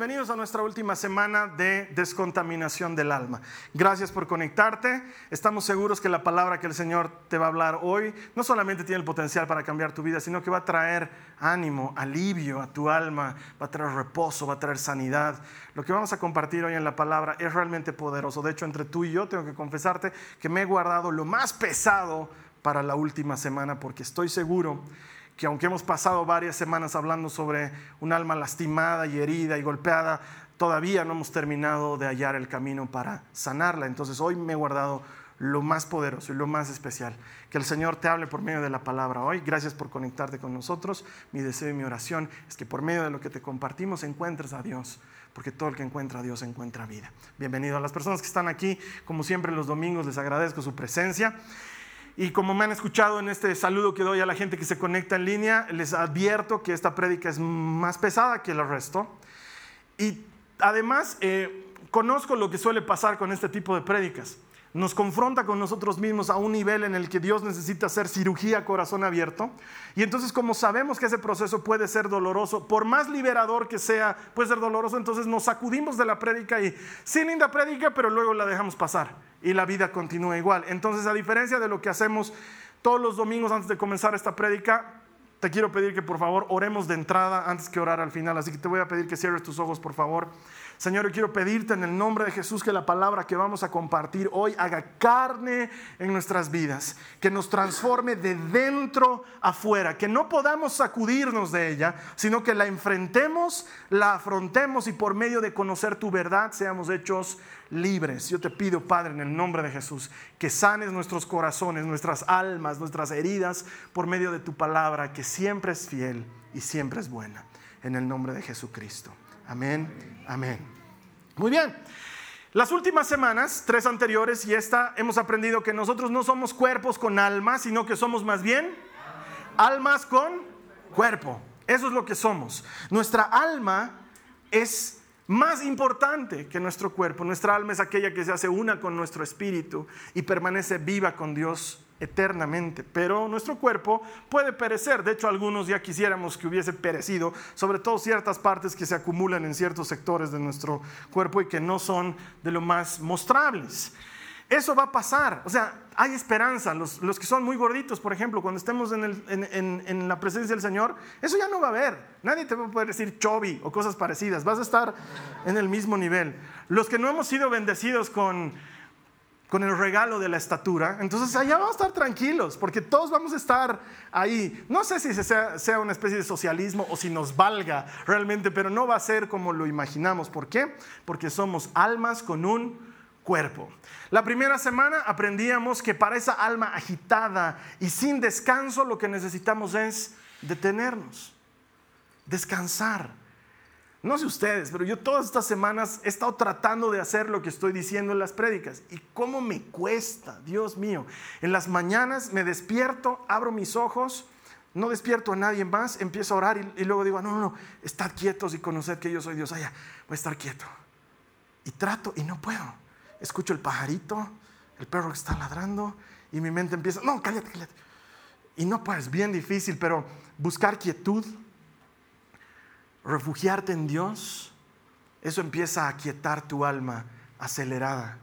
Bienvenidos a nuestra última semana de descontaminación del alma. Gracias por conectarte. Estamos seguros que la palabra que el Señor te va a hablar hoy no solamente tiene el potencial para cambiar tu vida, sino que va a traer ánimo, alivio a tu alma, va a traer reposo, va a traer sanidad. Lo que vamos a compartir hoy en la palabra es realmente poderoso. De hecho, entre tú y yo tengo que confesarte que me he guardado lo más pesado para la última semana porque estoy seguro que aunque hemos pasado varias semanas hablando sobre un alma lastimada y herida y golpeada, todavía no hemos terminado de hallar el camino para sanarla. Entonces hoy me he guardado lo más poderoso y lo más especial. Que el Señor te hable por medio de la palabra hoy. Gracias por conectarte con nosotros. Mi deseo y mi oración es que por medio de lo que te compartimos encuentres a Dios, porque todo el que encuentra a Dios encuentra vida. Bienvenido a las personas que están aquí, como siempre los domingos, les agradezco su presencia. Y como me han escuchado en este saludo que doy a la gente que se conecta en línea, les advierto que esta prédica es más pesada que el resto. Y además, eh, conozco lo que suele pasar con este tipo de prédicas nos confronta con nosotros mismos a un nivel en el que Dios necesita hacer cirugía corazón abierto. Y entonces como sabemos que ese proceso puede ser doloroso, por más liberador que sea, puede ser doloroso, entonces nos sacudimos de la prédica y sí linda prédica, pero luego la dejamos pasar y la vida continúa igual. Entonces a diferencia de lo que hacemos todos los domingos antes de comenzar esta prédica, te quiero pedir que por favor oremos de entrada antes que orar al final. Así que te voy a pedir que cierres tus ojos, por favor. Señor, yo quiero pedirte en el nombre de Jesús que la palabra que vamos a compartir hoy haga carne en nuestras vidas, que nos transforme de dentro afuera, que no podamos sacudirnos de ella, sino que la enfrentemos, la afrontemos y por medio de conocer tu verdad seamos hechos libres. Yo te pido, Padre, en el nombre de Jesús, que sanes nuestros corazones, nuestras almas, nuestras heridas por medio de tu palabra, que siempre es fiel y siempre es buena. En el nombre de Jesucristo. Amén, amén. Muy bien. Las últimas semanas, tres anteriores y esta, hemos aprendido que nosotros no somos cuerpos con alma, sino que somos más bien almas con cuerpo. Eso es lo que somos. Nuestra alma es más importante que nuestro cuerpo. Nuestra alma es aquella que se hace una con nuestro espíritu y permanece viva con Dios eternamente, pero nuestro cuerpo puede perecer. De hecho, algunos ya quisiéramos que hubiese perecido, sobre todo ciertas partes que se acumulan en ciertos sectores de nuestro cuerpo y que no son de lo más mostrables. Eso va a pasar, o sea, hay esperanza. Los, que son muy gorditos, por ejemplo, cuando estemos en, en, la presencia del Señor, eso ya no va a haber. Nadie te va a poder decir chovi o cosas parecidas. Vas a estar en el mismo nivel. Los que no hemos sido bendecidos con con el regalo de la estatura, entonces allá vamos a estar tranquilos, porque todos vamos a estar ahí. No sé si sea, sea, una especie de socialismo o si nos valga realmente, pero no va a ser como lo imaginamos. ¿Por qué? Porque somos almas con un cuerpo. La primera semana aprendíamos que para esa alma agitada y sin descanso lo que necesitamos es detenernos, descansar no sé ustedes, pero yo todas estas semanas he estado tratando de hacer lo que estoy diciendo en las prédicas. ¿Y cómo me cuesta? Dios mío. En las mañanas me despierto, abro mis ojos, no despierto a nadie más, empiezo a orar y, luego digo, no, no, no, estad quietos y conocer que yo soy Dios. Allá, voy a estar quieto. Y trato y no puedo. Escucho el pajarito, el perro que está ladrando y mi mente empieza, no, cállate, cállate. Y no, pues bien difícil, pero buscar quietud refugiarte en Dios, eso empieza a aquietar tu alma acelerada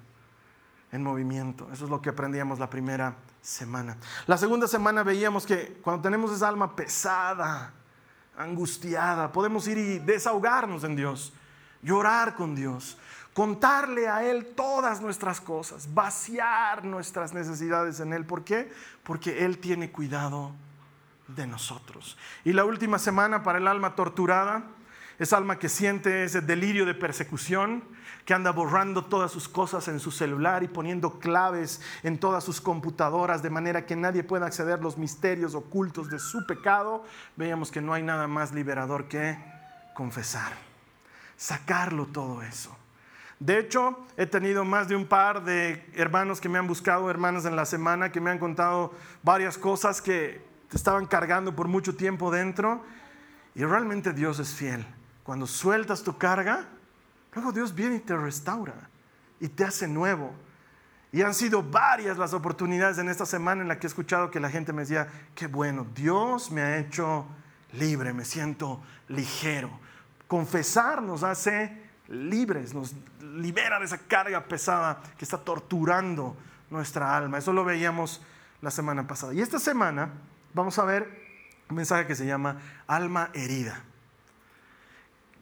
en movimiento. Eso es lo que aprendíamos la primera semana. La segunda semana veíamos que cuando tenemos esa alma pesada, angustiada, podemos ir y desahogarnos en Dios, llorar con Dios, contarle a Él todas nuestras cosas, vaciar nuestras necesidades en Él. ¿Por qué? Porque Él tiene cuidado de nosotros. Y la última semana para el alma torturada, Esa alma que siente ese delirio de persecución, que anda borrando todas sus cosas en su celular y poniendo claves en todas sus computadoras de manera que nadie pueda acceder a los misterios ocultos de su pecado, veíamos que no hay nada más liberador que confesar, sacarlo todo eso. De hecho, he tenido más de un par de hermanos que me han buscado, hermanos en la semana, que me han contado varias cosas que te estaban cargando por mucho tiempo dentro. Y realmente Dios es fiel. Cuando sueltas tu carga, luego Dios viene y te restaura y te hace nuevo. Y han sido varias las oportunidades en esta semana en la que he escuchado que la gente me decía, qué bueno, Dios me ha hecho libre, me siento ligero. Confesar nos hace libres, nos libera de esa carga pesada que está torturando nuestra alma. Eso lo veíamos la semana pasada. Y esta semana vamos a ver un mensaje que se llama alma herida.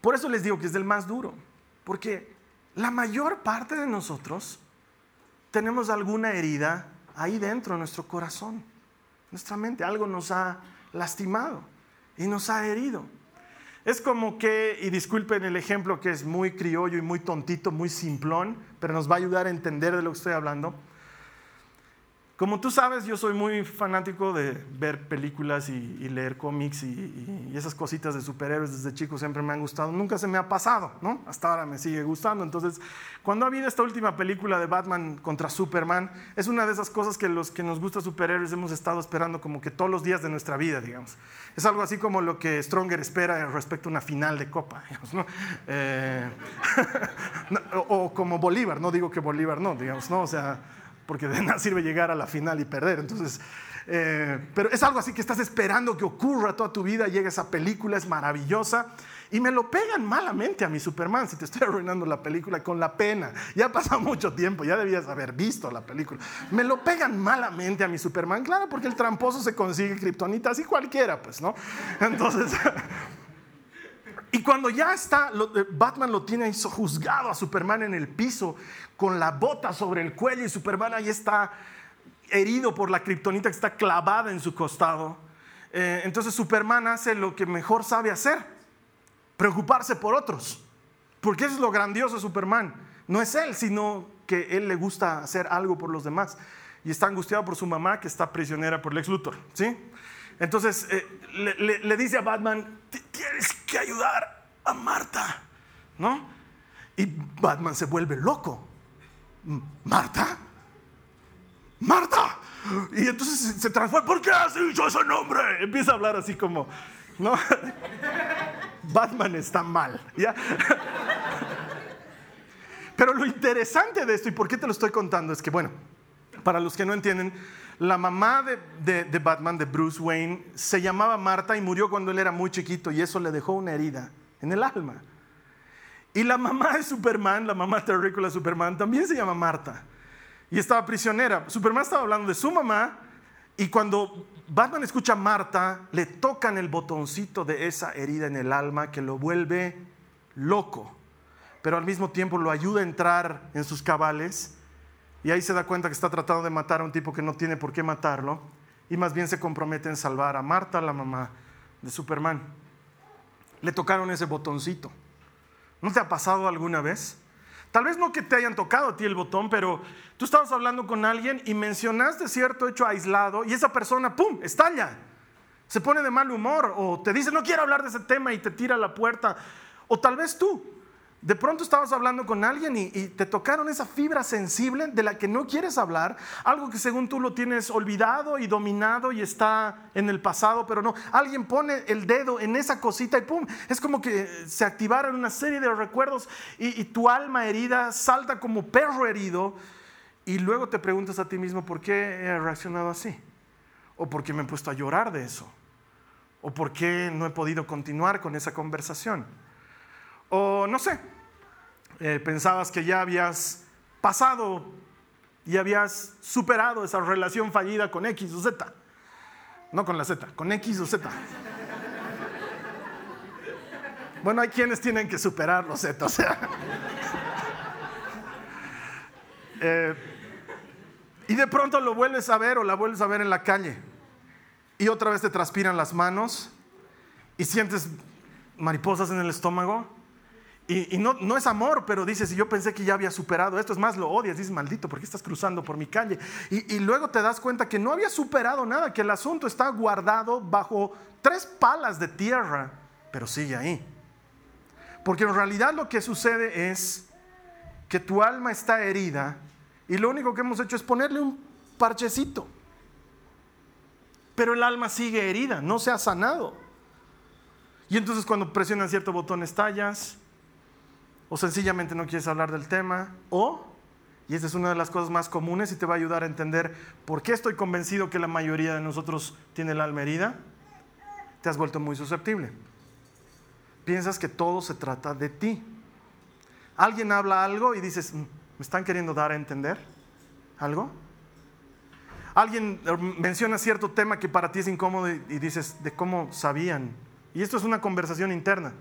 Por eso les digo que es del más duro, porque la mayor parte de nosotros tenemos alguna herida ahí dentro de nuestro corazón, nuestra mente, algo nos ha lastimado y nos ha herido. Es como que, y disculpen el ejemplo que es muy criollo y muy tontito, muy simplón, pero nos va a ayudar a entender de lo que estoy hablando. Como tú sabes, yo soy muy fanático de ver películas y, leer cómics y, esas cositas de superhéroes desde chico siempre me han gustado. Nunca se me ha pasado, ¿no? Hasta ahora me sigue gustando. Entonces, cuando ha habido esta última película de Batman contra Superman, es una de esas cosas que los que nos gusta superhéroes hemos estado esperando como que todos los días de nuestra vida, digamos. Es algo así como lo que Stronger espera respecto a una final de Copa, digamos, ¿no? Eh, o, o como Bolívar, no digo que Bolívar no, digamos, ¿no? O sea porque de nada sirve llegar a la final y perder. Entonces, eh, pero es algo así que estás esperando que ocurra toda tu vida, llega esa película, es maravillosa. Y me lo pegan malamente a mi Superman, si te estoy arruinando la película con la pena. Ya ha pasado mucho tiempo, ya debías haber visto la película. Me lo pegan malamente a mi Superman, claro, porque el tramposo se consigue kriptonita, así cualquiera, pues, ¿no? Entonces, y cuando ya está, eh, Batman lo tiene juzgado a Superman en el piso con la bota sobre el cuello y Superman ahí está herido por la kriptonita que está clavada en su costado. Eh, entonces Superman hace lo que mejor sabe hacer, preocuparse por otros. Porque eso es lo grandioso de Superman. No es él, sino que él le gusta hacer algo por los demás. Y está angustiado por su mamá que está prisionera por Lex Luthor. ¿sí? Entonces eh, le, dice a Batman, tienes que ayudar a Marta, ¿no? Y Batman se vuelve loco. ¿Marta? ¿Marta? Y entonces se transforma, ¿por qué has dicho ese nombre? Empieza a hablar así como, ¿no? Batman está mal, ¿ya? Pero lo interesante de esto, y por qué te lo estoy contando, es que, bueno, para los que no entienden, la mamá de, Batman, de Bruce Wayne, se llamaba Marta y murió cuando él era muy chiquito y eso le dejó una herida en el alma. Y la mamá de Superman, la mamá terrícola de Superman, también se llama Marta y estaba prisionera. Superman estaba hablando de su mamá y cuando Batman escucha a Marta, le tocan el botoncito de esa herida en el alma que lo vuelve loco, pero al mismo tiempo lo ayuda a entrar en sus cabales y ahí se da cuenta que está tratando de matar a un tipo que no tiene por qué matarlo. Y más bien se compromete en salvar a Marta, la mamá de Superman. Le tocaron ese botoncito. ¿No te ha pasado alguna vez? Tal vez no que te hayan tocado a ti el botón, pero tú estabas hablando con alguien y mencionaste cierto hecho aislado y esa persona, ¡pum!, estalla. Se pone de mal humor o te dice, no quiero hablar de ese tema y te tira a la puerta. O tal vez tú, de pronto estabas hablando con alguien y, te tocaron esa fibra sensible de la que no quieres hablar, algo que según tú lo tienes olvidado y dominado y está en el pasado, pero no, alguien pone el dedo en esa cosita y pum, es como que se activaron una serie de recuerdos y, tu alma herida salta como perro herido y luego te preguntas a ti mismo por qué he reaccionado así, o por qué me he puesto a llorar de eso, o por qué no he podido continuar con esa conversación. O no sé, eh, pensabas que ya habías pasado y habías superado esa relación fallida con X o Z. No con la Z, con X o Z. Bueno, hay quienes tienen que superar los Z. Eh, y de pronto lo vuelves a ver o la vuelves a ver en la calle. Y otra vez te transpiran las manos y sientes mariposas en el estómago. Y, no, no, es amor, pero dices, yo pensé que ya había superado esto, es más, lo odias, dices, maldito, ¿por qué estás cruzando por mi calle? Y, y luego te das cuenta que no había superado nada, que el asunto está guardado bajo tres palas de tierra, pero sigue ahí. Porque en realidad lo que sucede es que tu alma está herida y lo único que hemos hecho es ponerle un parchecito. Pero el alma sigue herida, no se ha sanado. Y entonces cuando presionan cierto botón estallas, o sencillamente no quieres hablar del tema, o, y esta es una de las cosas más comunes y te va a ayudar a entender por qué estoy convencido que la mayoría de nosotros tiene el alma herida, te has vuelto muy susceptible. Piensas que todo se trata de ti. Alguien habla algo y dices, mm, ¿me están queriendo dar a entender algo? Alguien eh, menciona cierto tema que para ti es incómodo y dices, ¿de cómo sabían? Y esto es una conversación interna.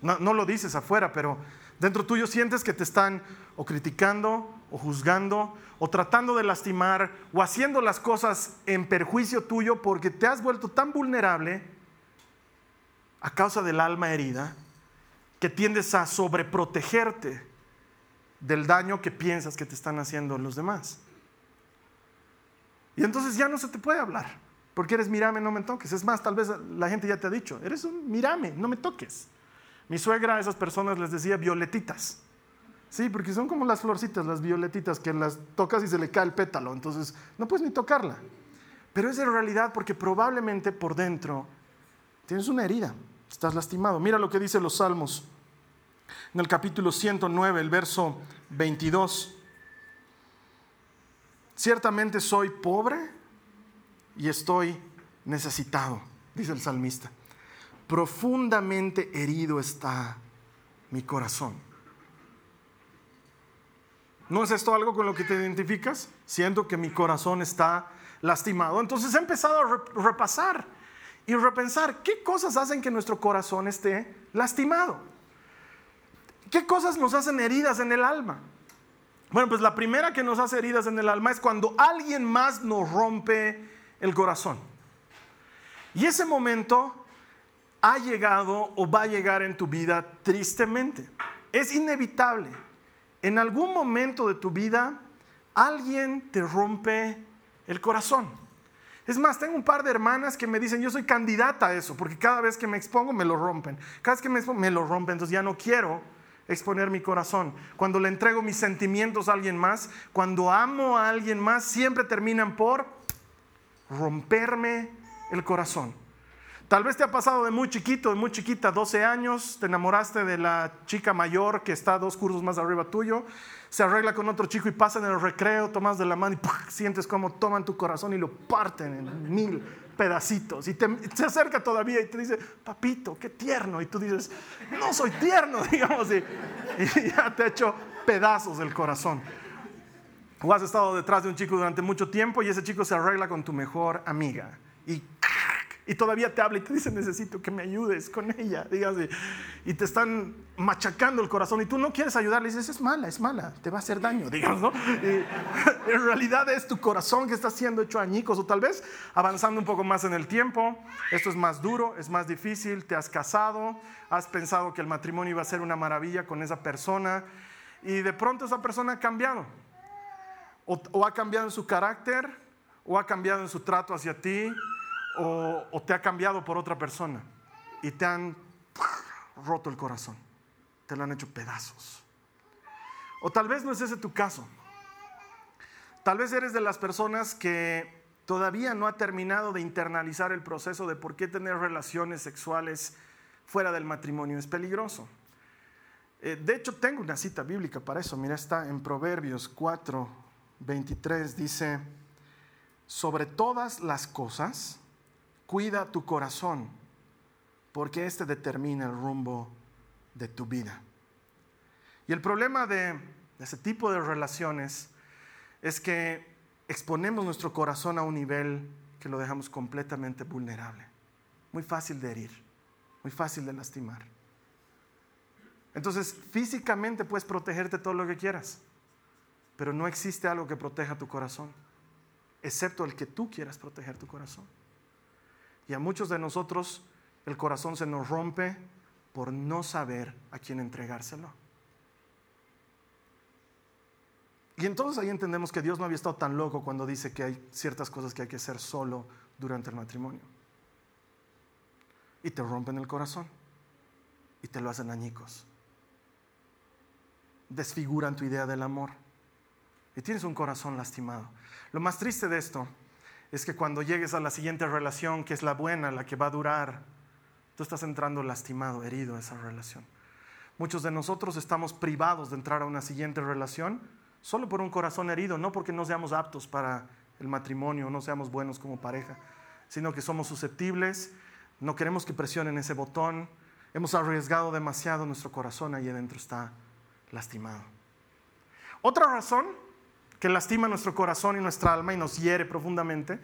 No, lo dices afuera, pero dentro tuyo sientes que te están o criticando o juzgando o tratando de lastimar o haciendo las cosas en perjuicio tuyo porque te has vuelto tan vulnerable a causa del alma herida que tiendes a sobreprotegerte del daño que piensas que te están haciendo los demás. Y entonces ya no se te puede hablar, porque eres mirame, no me toques. Es más, tal vez la gente ya te ha dicho, eres un mirame, no me toques. Mi suegra a esas personas les decía violetitas. Sí, porque son como las florcitas, las violetitas, que las tocas y se le cae el pétalo, entonces no puedes ni tocarla. Pero es en realidad porque probablemente por dentro tienes una herida, estás lastimado. Mira lo que dice los Salmos en el capítulo 109, el verso 22. Ciertamente soy pobre y estoy necesitado, dice el salmista. Profundamente herido está mi corazón. ¿No es esto algo con lo que te identificas? Siento que mi corazón está lastimado. Entonces he empezado a repasar y repensar qué cosas hacen que nuestro corazón esté lastimado. ¿Qué cosas nos hacen heridas en el alma? Bueno, pues la primera que nos hace heridas en el alma es cuando alguien más nos rompe el corazón. Y ese momento ha llegado o va a llegar en tu vida tristemente. Es inevitable. En algún momento de tu vida alguien te rompe el corazón. Es más, tengo un par de hermanas que me dicen, yo soy candidata a eso, porque cada vez que me expongo me lo rompen. Cada vez que me expongo me lo rompen, entonces ya no quiero exponer mi corazón. Cuando le entrego mis sentimientos a alguien más, cuando amo a alguien más, siempre terminan por romperme el corazón. Tal vez te ha pasado de muy chiquito, de muy chiquita, 12 años, te enamoraste de la chica mayor que está dos cursos más arriba tuyo, se arregla con otro chico y pasa en el recreo, tomas de la mano y sientes como toman tu corazón y lo parten en mil pedacitos. Y te, se acerca todavía y te dice, papito, qué tierno. Y tú dices, no soy tierno, digamos, y, y ya te ha hecho pedazos el corazón. O has estado detrás de un chico durante mucho tiempo y ese chico se arregla con tu mejor amiga. Y y todavía te habla y te dice, necesito que me ayudes con ella, dígase, y te están machacando el corazón y tú no quieres ayudarle, dices, es mala, es mala, te va a hacer daño, digamos, en realidad es tu corazón que está siendo hecho añicos, o tal vez avanzando un poco más en el tiempo, esto es más duro, es más difícil, te has casado, has pensado que el matrimonio iba a ser una maravilla con esa persona, y de pronto esa persona ha cambiado, o, o ha cambiado en su carácter, o ha cambiado en su trato hacia ti, o, te ha cambiado por otra persona y te han roto el corazón, te lo han hecho pedazos. O tal vez no es ese tu caso. Tal vez eres de las personas que todavía no ha terminado de internalizar el proceso de por qué tener relaciones sexuales fuera del matrimonio es peligroso. Eh, de hecho, tengo una cita bíblica para eso. Mira, está en Proverbios 4, 23. Dice, sobre todas las cosas, Cuida tu corazón, porque este determina el rumbo de tu vida. Y el problema de ese tipo de relaciones es que exponemos nuestro corazón a un nivel que lo dejamos completamente vulnerable. Muy fácil de herir, muy fácil de lastimar. Entonces, físicamente puedes protegerte todo lo que quieras, pero no existe algo que proteja tu corazón, excepto el que tú quieras proteger tu corazón. Y a muchos de nosotros el corazón se nos rompe por no saber a quién entregárselo. Y entonces ahí entendemos que Dios no había estado tan loco cuando dice que hay ciertas cosas que hay que hacer solo durante el matrimonio. Y te rompen el corazón y te lo hacen añicos. Desfiguran tu idea del amor y tienes un corazón lastimado. Lo más triste de esto es que cuando llegues a la siguiente relación, que es la buena, la que va a durar, tú estás entrando lastimado, herido a esa relación. Muchos de nosotros estamos privados de entrar a una siguiente relación solo por un corazón herido, no porque no seamos aptos para el matrimonio, no seamos buenos como pareja, sino que somos susceptibles, no queremos que presionen ese botón, hemos arriesgado demasiado nuestro corazón, ahí adentro está lastimado. Otra razón que lastima nuestro corazón y nuestra alma y nos hiere profundamente,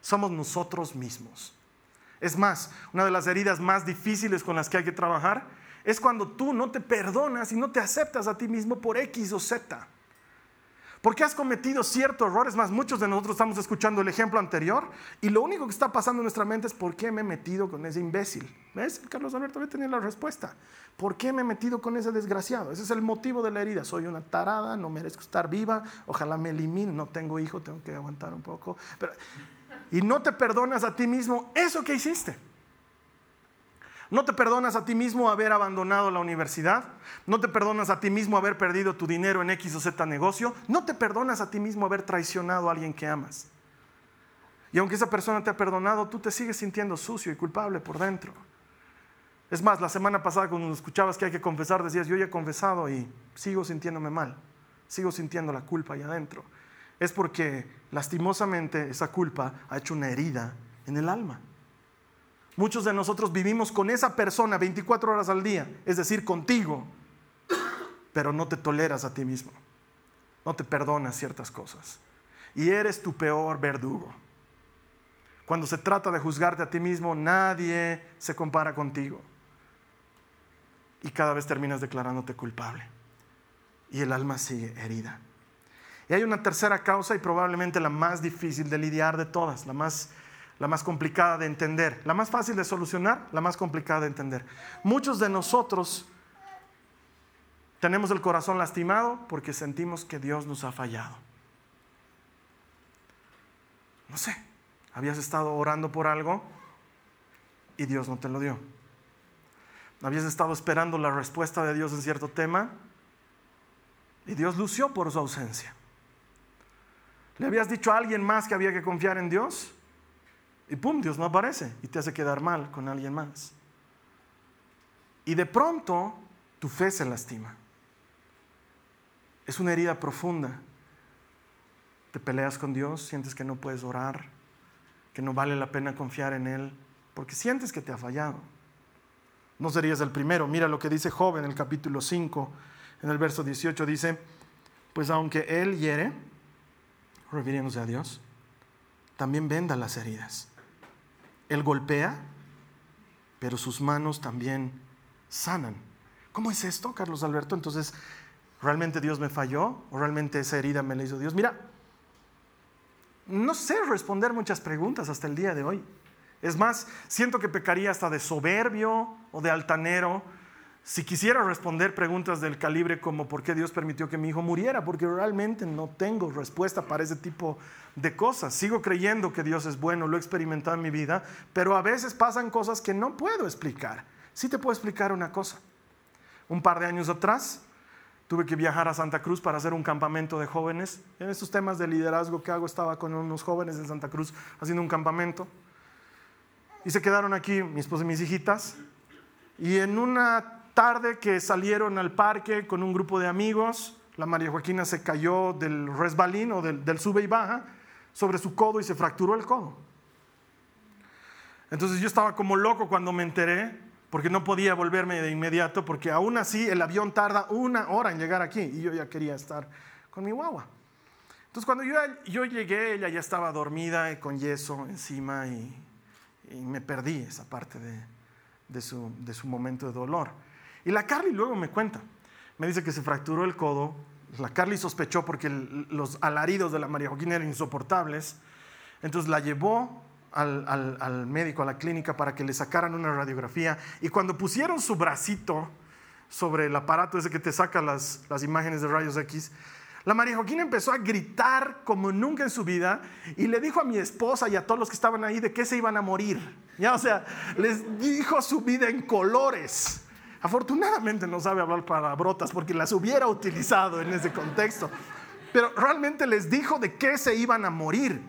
somos nosotros mismos. Es más, una de las heridas más difíciles con las que hay que trabajar es cuando tú no te perdonas y no te aceptas a ti mismo por X o Z. Porque has cometido cierto error. Es más, muchos de nosotros estamos escuchando el ejemplo anterior y lo único que está pasando en nuestra mente es ¿por qué me he metido con ese imbécil? ¿Ves? Carlos Alberto a tener la respuesta. ¿Por qué me he metido con ese desgraciado? Ese es el motivo de la herida. Soy una tarada, no merezco estar viva, ojalá me elimine, no tengo hijo, tengo que aguantar un poco. y no te perdonas a ti mismo eso que hiciste. No te perdonas a ti mismo haber abandonado la universidad. No te perdonas a ti mismo haber perdido tu dinero en X o Z negocio. No te perdonas a ti mismo haber traicionado a alguien que amas. Y aunque esa persona te ha perdonado, tú te sigues sintiendo sucio y culpable por dentro. Es más, la semana pasada cuando escuchabas que hay que confesar, decías, yo ya he confesado y sigo sintiéndome mal. Sigo sintiendo la culpa ahí adentro. Es porque lastimosamente esa culpa ha hecho una herida en el alma. Muchos de nosotros vivimos con esa persona 24 horas al día, es decir, contigo, pero no te toleras a ti mismo, no te perdonas ciertas cosas y eres tu peor verdugo. Cuando se trata de juzgarte a ti mismo, nadie se compara contigo. Y cada vez terminas declarándote culpable. Y el alma sigue herida. Y hay una tercera causa y probablemente la más difícil de lidiar de todas, la más la más complicada de entender. La más fácil de solucionar, la más complicada de entender. Muchos de nosotros tenemos el corazón lastimado porque sentimos que Dios nos ha fallado. No sé, habías estado orando por algo y Dios no te lo dio. Habías estado esperando la respuesta de Dios en cierto tema y Dios lució por su ausencia. ¿Le habías dicho a alguien más que había que confiar en Dios? Y pum, Dios no aparece y te hace quedar mal con alguien más. Y de pronto tu fe se lastima. Es una herida profunda. Te peleas con Dios, sientes que no puedes orar, que no vale la pena confiar en Él, porque sientes que te ha fallado. No serías el primero. Mira lo que dice Job en el capítulo 5, en el verso 18, dice, pues aunque Él hiere, refiriéndose a Dios, también venda las heridas. Él golpea, pero sus manos también sanan. ¿Cómo es esto, Carlos Alberto? Entonces, ¿realmente Dios me falló? ¿O realmente esa herida me la hizo Dios? Mira, no sé responder muchas preguntas hasta el día de hoy. Es más, siento que pecaría hasta de soberbio o de altanero si quisiera responder preguntas del calibre como por qué Dios permitió que mi hijo muriera, porque realmente no tengo respuesta para ese tipo de cosas. Sigo creyendo que Dios es bueno, lo he experimentado en mi vida, pero a veces pasan cosas que no puedo explicar. Sí te puedo explicar una cosa. Un par de años atrás tuve que viajar a Santa Cruz para hacer un campamento de jóvenes. En estos temas de liderazgo que hago estaba con unos jóvenes en Santa Cruz haciendo un campamento. Y se quedaron aquí mi esposa y mis hijitas. Y en una tarde que salieron al parque con un grupo de amigos, la María Joaquina se cayó del resbalín o del, sube y baja sobre su codo y se fracturó el codo. Entonces yo estaba como loco cuando me enteré, porque no podía volverme de inmediato, porque aún así el avión tarda una hora en llegar aquí y yo ya quería estar con mi guagua. Entonces cuando yo, yo llegué, ella ya estaba dormida y con yeso encima y, me perdí esa parte de, de, su, de su momento de dolor. Y la Carly luego me cuenta, me dice que se fracturó el codo. La Carly sospechó porque los alaridos de la María Joaquina eran insoportables. Entonces la llevó al, médico, a la clínica, para que le sacaran una radiografía. Y cuando pusieron su bracito sobre el aparato ese que te saca las, las imágenes de rayos X, la María Joaquina empezó a gritar como nunca en su vida y le dijo a mi esposa y a todos los que estaban ahí de que se iban a morir. Ya, o sea, les dijo su vida en colores. Afortunadamente no sabe hablar palabrotas porque las hubiera utilizado en ese contexto. Pero realmente les dijo de qué se iban a morir.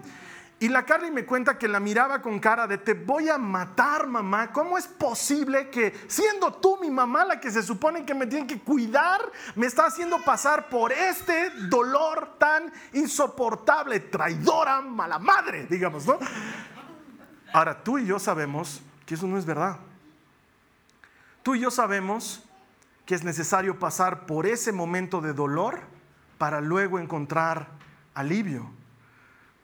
Y la Carly me cuenta que la miraba con cara de te voy a matar, mamá. ¿Cómo es posible que siendo tú mi mamá la que se supone que me tiene que cuidar, me está haciendo pasar por este dolor tan insoportable, traidora, mala madre, digamos, ¿no? Ahora, tú y yo sabemos que eso no es verdad. Tú y yo sabemos que es necesario pasar por ese momento de dolor para luego encontrar alivio.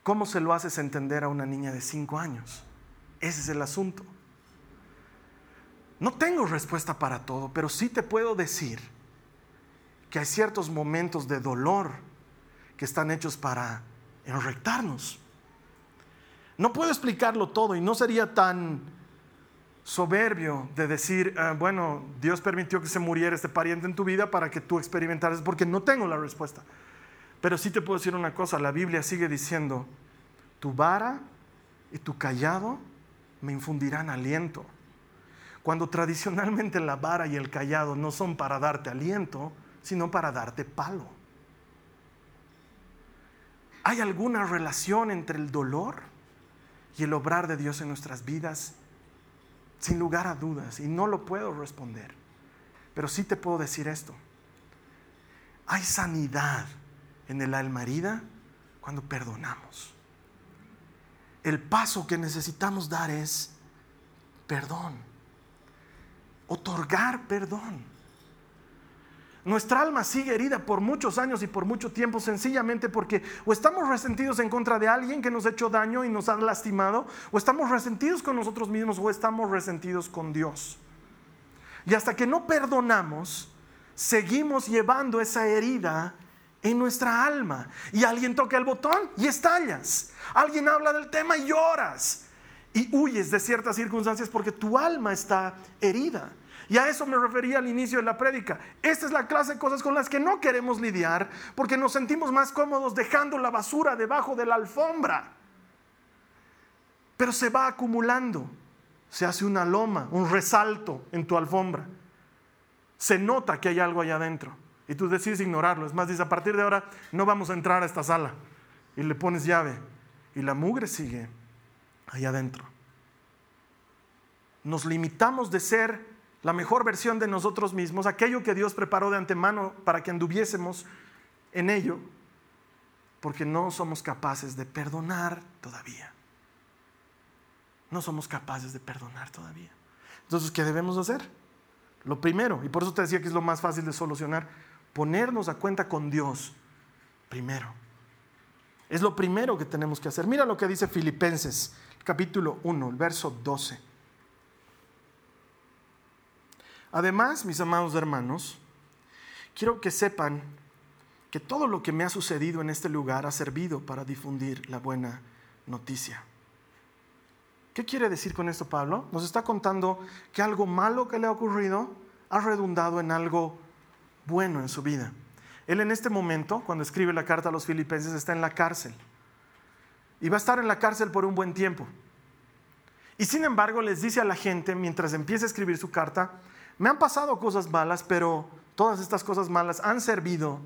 ¿Cómo se lo haces entender a una niña de 5 años? Ese es el asunto. No tengo respuesta para todo, pero sí te puedo decir que hay ciertos momentos de dolor que están hechos para enrectarnos. No puedo explicarlo todo y no sería tan soberbio de decir, ah, bueno, Dios permitió que se muriera este pariente en tu vida para que tú experimentaras, porque no tengo la respuesta. Pero sí te puedo decir una cosa, la Biblia sigue diciendo, tu vara y tu callado me infundirán aliento. Cuando tradicionalmente la vara y el callado no son para darte aliento, sino para darte palo. ¿Hay alguna relación entre el dolor y el obrar de Dios en nuestras vidas? Sin lugar a dudas, y no lo puedo responder. Pero sí te puedo decir esto. Hay sanidad en el alma herida cuando perdonamos. El paso que necesitamos dar es perdón, otorgar perdón. Nuestra alma sigue herida por muchos años y por mucho tiempo sencillamente porque o estamos resentidos en contra de alguien que nos ha hecho daño y nos ha lastimado, o estamos resentidos con nosotros mismos o estamos resentidos con Dios. Y hasta que no perdonamos, seguimos llevando esa herida en nuestra alma. Y alguien toca el botón y estallas. Alguien habla del tema y lloras. Y huyes de ciertas circunstancias porque tu alma está herida. Y a eso me refería al inicio de la prédica. Esta es la clase de cosas con las que no queremos lidiar porque nos sentimos más cómodos dejando la basura debajo de la alfombra. Pero se va acumulando. Se hace una loma, un resalto en tu alfombra. Se nota que hay algo allá adentro. Y tú decides ignorarlo. Es más, dice, a partir de ahora no vamos a entrar a esta sala. Y le pones llave. Y la mugre sigue ahí adentro. Nos limitamos de ser la mejor versión de nosotros mismos, aquello que Dios preparó de antemano para que anduviésemos en ello, porque no somos capaces de perdonar todavía. No somos capaces de perdonar todavía. Entonces, ¿qué debemos hacer? Lo primero, y por eso te decía que es lo más fácil de solucionar, ponernos a cuenta con Dios primero. Es lo primero que tenemos que hacer. Mira lo que dice Filipenses, capítulo 1, el verso 12. Además, mis amados hermanos, quiero que sepan que todo lo que me ha sucedido en este lugar ha servido para difundir la buena noticia. ¿Qué quiere decir con esto Pablo? Nos está contando que algo malo que le ha ocurrido ha redundado en algo bueno en su vida. Él en este momento, cuando escribe la carta a los filipenses, está en la cárcel. Y va a estar en la cárcel por un buen tiempo. Y sin embargo les dice a la gente, mientras empieza a escribir su carta, me han pasado cosas malas, pero todas estas cosas malas han servido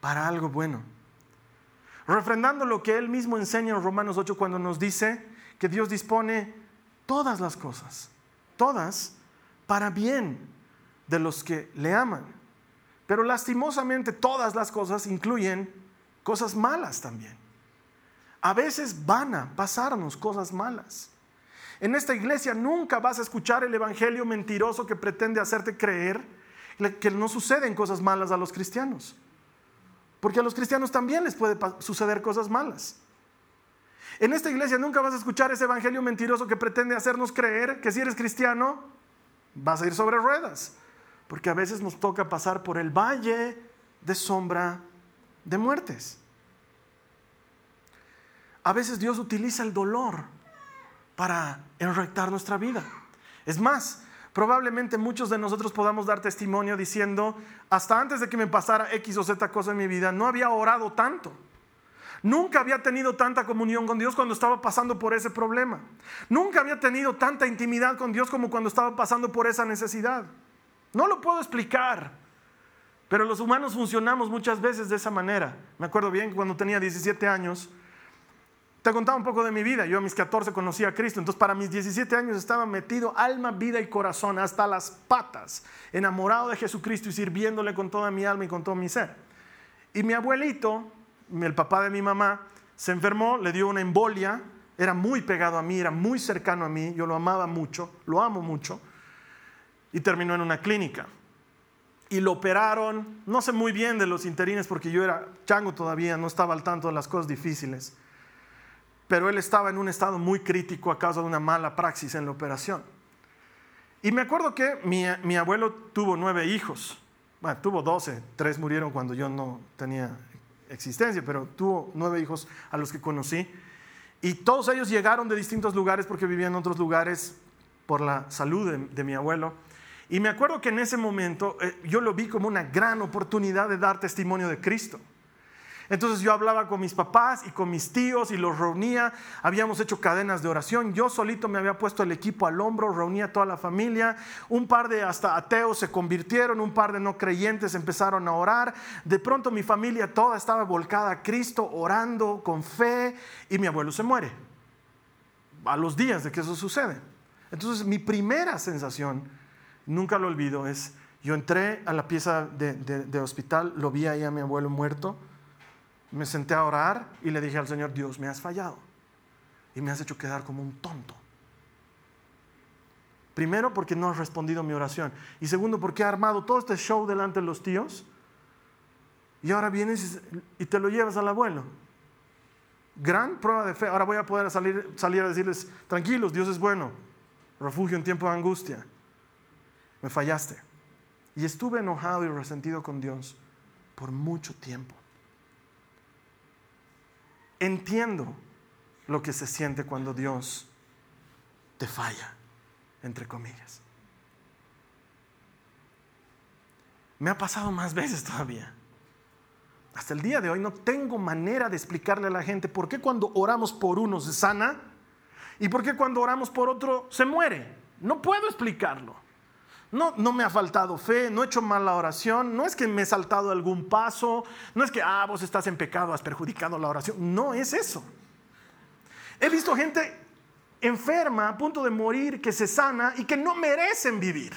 para algo bueno. Refrendando lo que él mismo enseña en Romanos 8 cuando nos dice que Dios dispone todas las cosas, todas para bien de los que le aman. Pero lastimosamente todas las cosas incluyen cosas malas también. A veces van a pasarnos cosas malas. En esta iglesia nunca vas a escuchar el evangelio mentiroso que pretende hacerte creer que no suceden cosas malas a los cristianos. Porque a los cristianos también les puede suceder cosas malas. En esta iglesia nunca vas a escuchar ese evangelio mentiroso que pretende hacernos creer que si eres cristiano vas a ir sobre ruedas porque a veces nos toca pasar por el valle de sombra de muertes. A veces Dios utiliza el dolor para enrectar nuestra vida. Es más, probablemente muchos de nosotros podamos dar testimonio diciendo, hasta antes de que me pasara X o Z cosa en mi vida, no había orado tanto. Nunca había tenido tanta comunión con Dios cuando estaba pasando por ese problema. Nunca había tenido tanta intimidad con Dios como cuando estaba pasando por esa necesidad. No lo puedo explicar, pero los humanos funcionamos muchas veces de esa manera. Me acuerdo bien que cuando tenía 17 años, te contaba un poco de mi vida. Yo a mis 14 conocí a Cristo, entonces para mis 17 años estaba metido alma, vida y corazón hasta las patas, enamorado de Jesucristo y sirviéndole con toda mi alma y con todo mi ser. Y mi abuelito el papá de mi mamá, se enfermó, le dio una embolia, era muy pegado a mí, era muy cercano a mí, yo lo amaba mucho, lo amo mucho, y terminó en una clínica. Y lo operaron, no sé muy bien de los interines porque yo era chango todavía, no estaba al tanto de las cosas difíciles, pero él estaba en un estado muy crítico a causa de una mala praxis en la operación. Y me acuerdo que mi, abuelo tuvo nueve hijos, bueno, tuvo doce, tres murieron cuando yo no tenía existencia, pero tuvo nueve hijos a los que conocí. Y todos ellos llegaron de distintos lugares porque vivían en otros lugares por la salud de, mi abuelo. Y me acuerdo que en ese momento eh, yo lo vi como una gran oportunidad de dar testimonio de Cristo. Entonces yo hablaba con mis papás y con mis tíos y los reunía. Habíamos hecho cadenas de oración. Yo solito me había puesto el equipo al hombro, reunía a toda la familia. Un par de hasta ateos se convirtieron, un par de no creyentes empezaron a orar. De pronto mi familia toda estaba volcada a Cristo, orando con fe y mi abuelo se muere. A los días de que eso sucede. Entonces mi primera sensación, nunca lo olvido, es yo entré a la pieza de, de hospital, lo vi ahí a mi abuelo muerto me senté a orar y le dije al Señor, Dios, me has fallado y me has hecho quedar como un tonto. Primero porque no has respondido mi oración y segundo porque he armado todo este show delante de los tíos y ahora vienes y te lo llevas al abuelo. Gran prueba de fe. Ahora voy a poder salir, salir a decirles, tranquilos, Dios es bueno, refugio en tiempo de angustia. Me fallaste. Y estuve enojado y resentido con Dios por mucho tiempo entiendo lo que se siente cuando Dios te falla, entre comillas. Me ha pasado más veces todavía. Hasta el día de hoy no tengo manera de explicarle a la gente por qué cuando oramos por uno se sana y por qué cuando oramos por otro se muere. No puedo explicarlo. No, no me ha faltado fe, no he hecho mal la oración, no es que me he saltado algún paso, no es que, ah, vos estás en pecado, has perjudicado la oración. No es eso. He visto gente enferma, a punto de morir, que se sana y que no merecen vivir,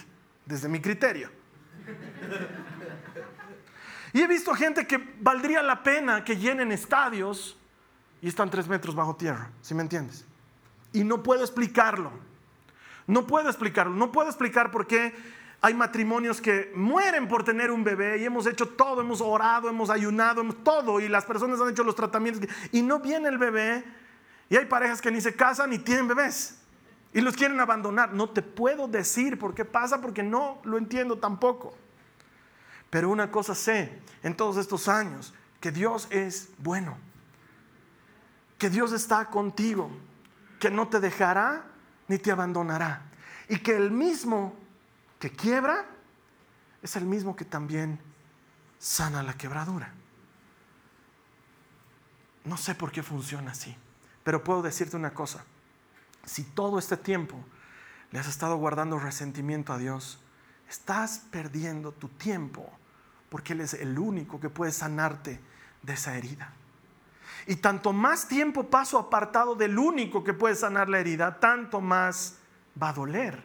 desde mi criterio. Y he visto gente que valdría la pena que llenen estadios y están tres metros bajo tierra, si me entiendes? Y no puedo explicarlo. No puedo explicarlo, no puedo explicar por qué hay matrimonios que mueren por tener un bebé y hemos hecho todo, hemos orado, hemos ayunado, hemos todo y las personas han hecho los tratamientos y no viene el bebé y hay parejas que ni se casan ni tienen bebés y los quieren abandonar. No te puedo decir por qué pasa porque no lo entiendo tampoco. Pero una cosa sé en todos estos años, que Dios es bueno, que Dios está contigo, que no te dejará ni te abandonará. Y que el mismo que quiebra es el mismo que también sana la quebradura. No sé por qué funciona así, pero puedo decirte una cosa. Si todo este tiempo le has estado guardando resentimiento a Dios, estás perdiendo tu tiempo porque Él es el único que puede sanarte de esa herida. Y tanto más tiempo paso apartado del único que puede sanar la herida, tanto más va a doler.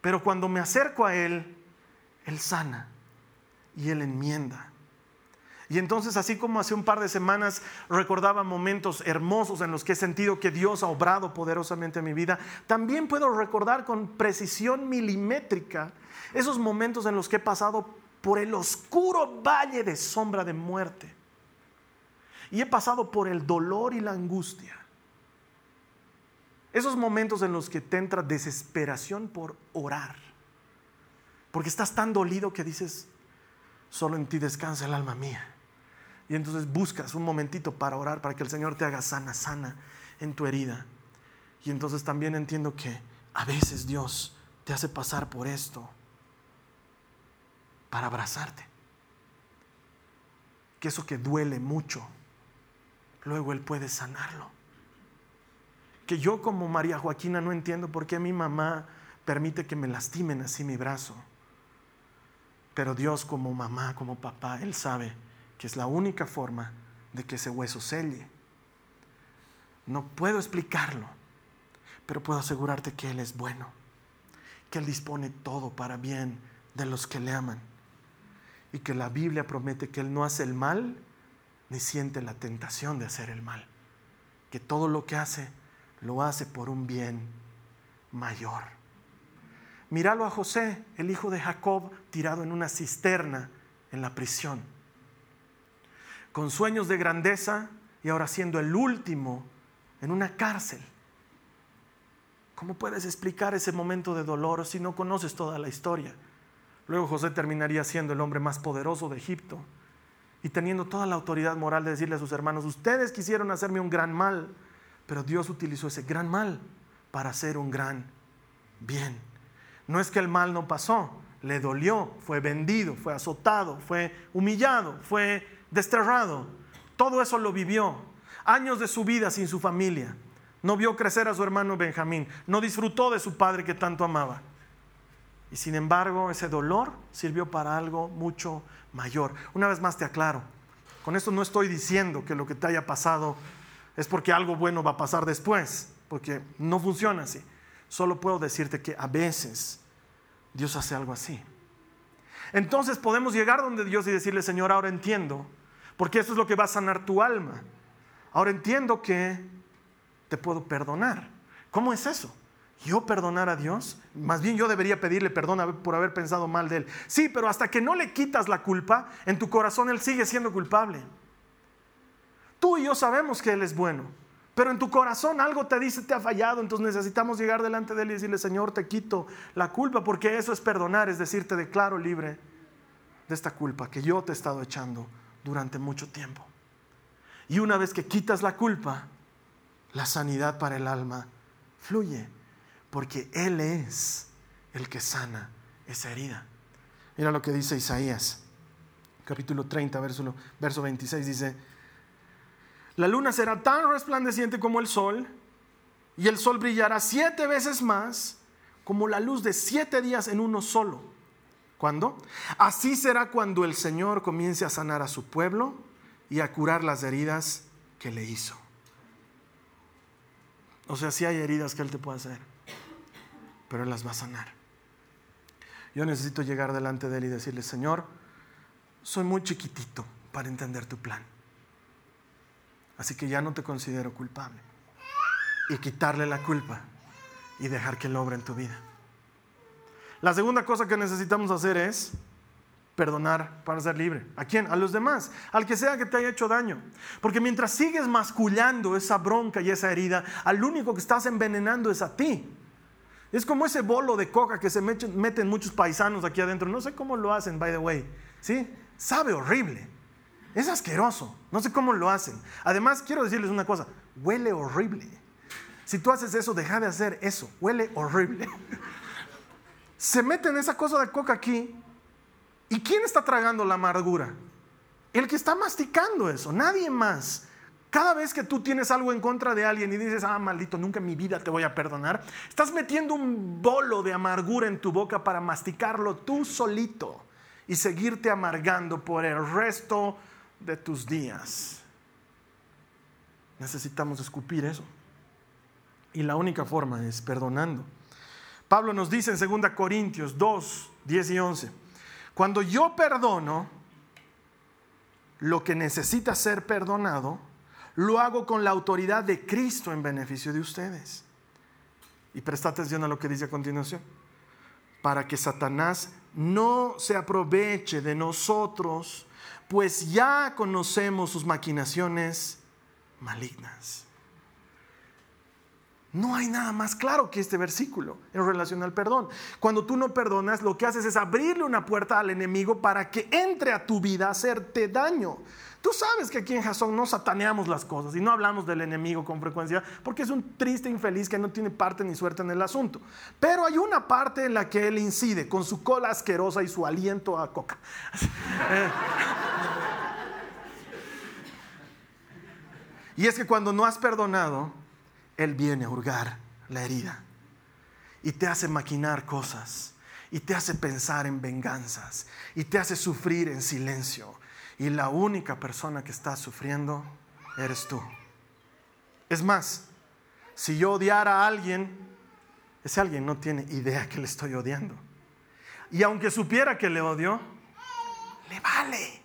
Pero cuando me acerco a Él, Él sana y Él enmienda. Y entonces, así como hace un par de semanas recordaba momentos hermosos en los que he sentido que Dios ha obrado poderosamente en mi vida, también puedo recordar con precisión milimétrica esos momentos en los que he pasado por el oscuro valle de sombra de muerte y he pasado por el dolor y la angustia. Esos momentos en los que te entra desesperación por orar. Porque estás tan dolido que dices, solo en ti descansa el alma mía. Y entonces buscas un momentito para orar, para que el Señor te haga sana, sana en tu herida. Y entonces también entiendo que a veces Dios te hace pasar por esto para abrazarte. Que eso que duele mucho, luego Él puede sanarlo. Que yo como María Joaquina no entiendo por qué mi mamá permite que me lastimen así mi brazo. Pero Dios como mamá, como papá, Él sabe que es la única forma de que ese hueso selle. No puedo explicarlo, pero puedo asegurarte que Él es bueno, que Él dispone todo para bien de los que le aman y que la Biblia promete que Él no hace el mal ni siente la tentación de hacer el mal, que todo lo que hace lo hace por un bien mayor. Míralo a José, el hijo de Jacob, tirado en una cisterna en la prisión, con sueños de grandeza y ahora siendo el último en una cárcel. ¿Cómo puedes explicar ese momento de dolor si no conoces toda la historia? Luego José terminaría siendo el hombre más poderoso de Egipto y teniendo toda la autoridad moral de decirle a sus hermanos, ustedes quisieron hacerme un gran mal, pero Dios utilizó ese gran mal para hacer un gran bien. No es que el mal no pasó, le dolió, fue vendido, fue azotado, fue humillado, fue desterrado. Todo eso lo vivió. Años de su vida sin su familia. No vio crecer a su hermano Benjamín. No disfrutó de su padre que tanto amaba. Y sin embargo, ese dolor sirvió para algo mucho mayor. Una vez más te aclaro, con esto no estoy diciendo que lo que te haya pasado es porque algo bueno va a pasar después, porque no funciona así. Solo puedo decirte que a veces Dios hace algo así. Entonces podemos llegar donde Dios y decirle, Señor, ahora entiendo, porque eso es lo que va a sanar tu alma. Ahora entiendo que te puedo perdonar. ¿Cómo es eso? Yo perdonar a Dios? Más bien yo debería pedirle perdón por haber pensado mal de Él. Sí, pero hasta que no le quitas la culpa, en tu corazón Él sigue siendo culpable. Tú y yo sabemos que Él es bueno, pero en tu corazón algo te dice, te ha fallado, entonces necesitamos llegar delante de Él y decirle, Señor, te quito la culpa, porque eso es perdonar, es decir, te declaro libre de esta culpa que yo te he estado echando durante mucho tiempo. Y una vez que quitas la culpa, la sanidad para el alma fluye porque Él es el que sana esa herida. Mira lo que dice Isaías, capítulo 30, verso, verso 26, dice, la luna será tan resplandeciente como el sol, y el sol brillará siete veces más como la luz de siete días en uno solo. ¿Cuándo? Así será cuando el Señor comience a sanar a su pueblo y a curar las heridas que le hizo. O sea, si hay heridas que Él te puede hacer pero Él las va a sanar. Yo necesito llegar delante de Él y decirle, Señor, soy muy chiquitito para entender tu plan. Así que ya no te considero culpable. Y quitarle la culpa y dejar que Él obra en tu vida. La segunda cosa que necesitamos hacer es perdonar para ser libre. ¿A quién? A los demás, al que sea que te haya hecho daño. Porque mientras sigues mascullando esa bronca y esa herida, al único que estás envenenando es a ti. Es como ese bolo de coca que se meten muchos paisanos aquí adentro. No sé cómo lo hacen, by the way. ¿Sí? Sabe horrible. Es asqueroso. No sé cómo lo hacen. Además, quiero decirles una cosa. Huele horrible. Si tú haces eso, deja de hacer eso. Huele horrible. Se meten esa cosa de coca aquí. ¿Y quién está tragando la amargura? El que está masticando eso. Nadie más. Cada vez que tú tienes algo en contra de alguien y dices, ah, maldito, nunca en mi vida te voy a perdonar, estás metiendo un bolo de amargura en tu boca para masticarlo tú solito y seguirte amargando por el resto de tus días. Necesitamos escupir eso. Y la única forma es perdonando. Pablo nos dice en 2 Corintios 2, 10 y 11, cuando yo perdono lo que necesita ser perdonado, lo hago con la autoridad de Cristo en beneficio de ustedes. Y presta atención a lo que dice a continuación. Para que Satanás no se aproveche de nosotros, pues ya conocemos sus maquinaciones malignas. No hay nada más claro que este versículo en relación al perdón. Cuando tú no perdonas, lo que haces es abrirle una puerta al enemigo para que entre a tu vida a hacerte daño. Tú sabes que aquí en Jasón no sataneamos las cosas y no hablamos del enemigo con frecuencia porque es un triste infeliz que no tiene parte ni suerte en el asunto. Pero hay una parte en la que él incide con su cola asquerosa y su aliento a coca. y es que cuando no has perdonado, él viene a hurgar la herida y te hace maquinar cosas y te hace pensar en venganzas y te hace sufrir en silencio. Y la única persona que está sufriendo eres tú. Es más, si yo odiara a alguien, ese alguien no tiene idea que le estoy odiando. Y aunque supiera que le odio, le vale,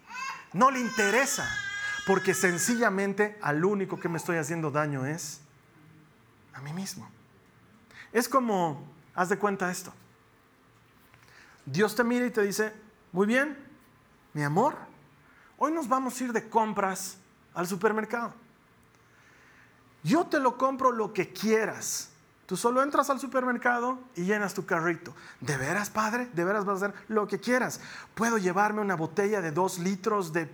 no le interesa, porque sencillamente al único que me estoy haciendo daño es a mí mismo. Es como, haz de cuenta esto. Dios te mira y te dice, muy bien, mi amor, hoy nos vamos a ir de compras al supermercado. Yo te lo compro lo que quieras. Tú solo entras al supermercado y llenas tu carrito. ¿De veras, padre? ¿De veras vas a hacer lo que quieras? Puedo llevarme una botella de dos litros de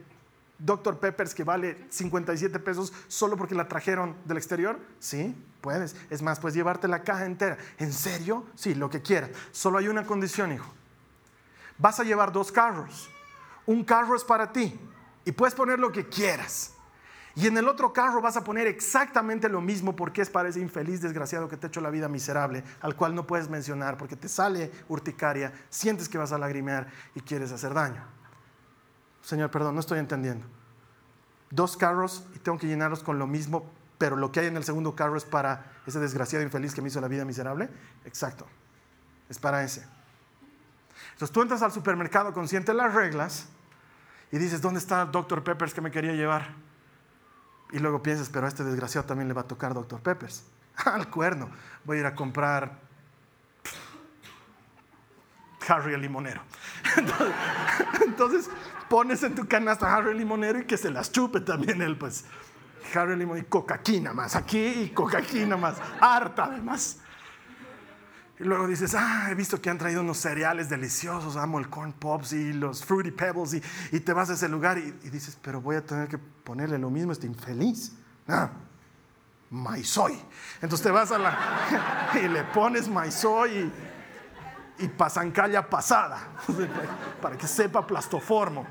Dr. Peppers que vale 57 pesos solo porque la trajeron del exterior? Sí, puedes. Es más, puedes llevarte la caja entera. ¿En serio? Sí, lo que quieras. Solo hay una condición, hijo. Vas a llevar dos carros. Un carro es para ti y puedes poner lo que quieras. Y en el otro carro vas a poner exactamente lo mismo porque es para ese infeliz desgraciado que te ha hecho la vida miserable, al cual no puedes mencionar porque te sale urticaria, sientes que vas a lagrimear y quieres hacer daño. Señor, perdón, no estoy entendiendo. Dos carros y tengo que llenarlos con lo mismo, pero lo que hay en el segundo carro es para ese desgraciado infeliz que me hizo la vida miserable. Exacto, es para ese. Entonces tú entras al supermercado consciente de las reglas y dices, ¿dónde está Dr. Peppers que me quería llevar? Y luego piensas, pero a este desgraciado también le va a tocar Dr. Peppers. Al cuerno, voy a ir a comprar Harry el limonero. Entonces, pones en tu canasta Harry el limonero y que se las chupe también él, pues. Harry limonero y cocaquina más, aquí y cocaquina más, harta además. Y luego dices, ah, he visto que han traído unos cereales deliciosos, amo el corn pops y los fruity pebbles, y, te vas a ese lugar y, dices, pero voy a tener que ponerle lo mismo a este infeliz. Ah, maizoy. Entonces te vas a la y le pones maizoy y y pasancalla pasada, para que sepa plastoformo.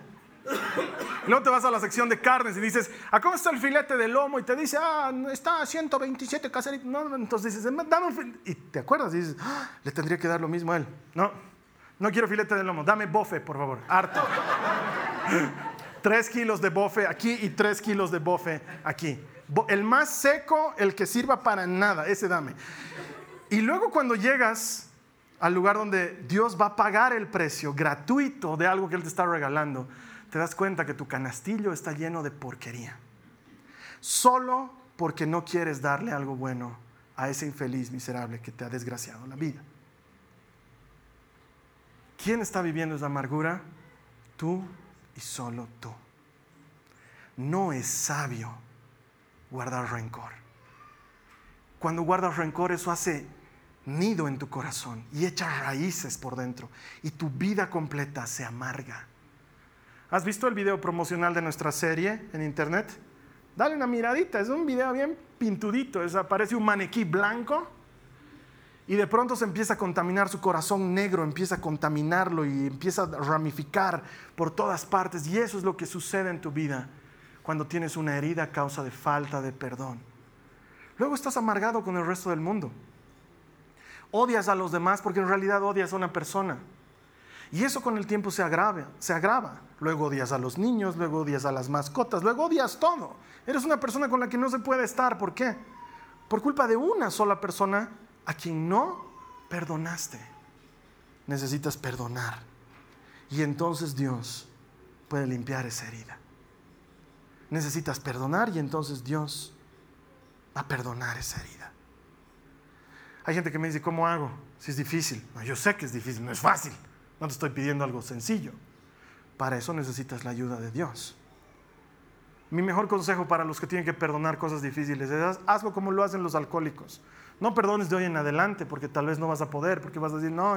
Luego te vas a la sección de carnes y dices, ¿a cómo está el filete de lomo? Y te dice, ah, está a 127 caseritos. No, entonces dices, dame un filete. Y te acuerdas y dices, ah, le tendría que dar lo mismo a él. No, no quiero filete de lomo, dame bofe, por favor, harto. tres kilos de bofe aquí y tres kilos de bofe aquí. El más seco, el que sirva para nada, ese dame. Y luego cuando llegas al lugar donde Dios va a pagar el precio gratuito de algo que Él te está regalando, te das cuenta que tu canastillo está lleno de porquería. Solo porque no quieres darle algo bueno a ese infeliz miserable que te ha desgraciado la vida. ¿Quién está viviendo esa amargura? Tú y solo tú. No es sabio guardar rencor. Cuando guardas rencor, eso hace nido en tu corazón y echa raíces por dentro y tu vida completa se amarga. ¿Has visto el video promocional de nuestra serie en internet? Dale una miradita, es un video bien pintudito, es, aparece un maniquí blanco y de pronto se empieza a contaminar su corazón negro, empieza a contaminarlo y empieza a ramificar por todas partes y eso es lo que sucede en tu vida cuando tienes una herida a causa de falta de perdón. Luego estás amargado con el resto del mundo. Odias a los demás porque en realidad odias a una persona. Y eso con el tiempo se agrava, se agrava. Luego odias a los niños, luego odias a las mascotas, luego odias todo. Eres una persona con la que no se puede estar. ¿Por qué? Por culpa de una sola persona a quien no perdonaste. Necesitas perdonar. Y entonces Dios puede limpiar esa herida. Necesitas perdonar y entonces Dios va a perdonar esa herida. Hay gente que me dice, ¿cómo hago? Si es difícil. yo sé que es difícil, no es fácil. No te estoy pidiendo algo sencillo. Para eso necesitas la ayuda de Dios. Mi mejor consejo para los que tienen que perdonar cosas difíciles es hazlo como lo hacen los alcohólicos. No perdones de hoy en adelante porque tal vez no vas a poder, porque vas a decir, no,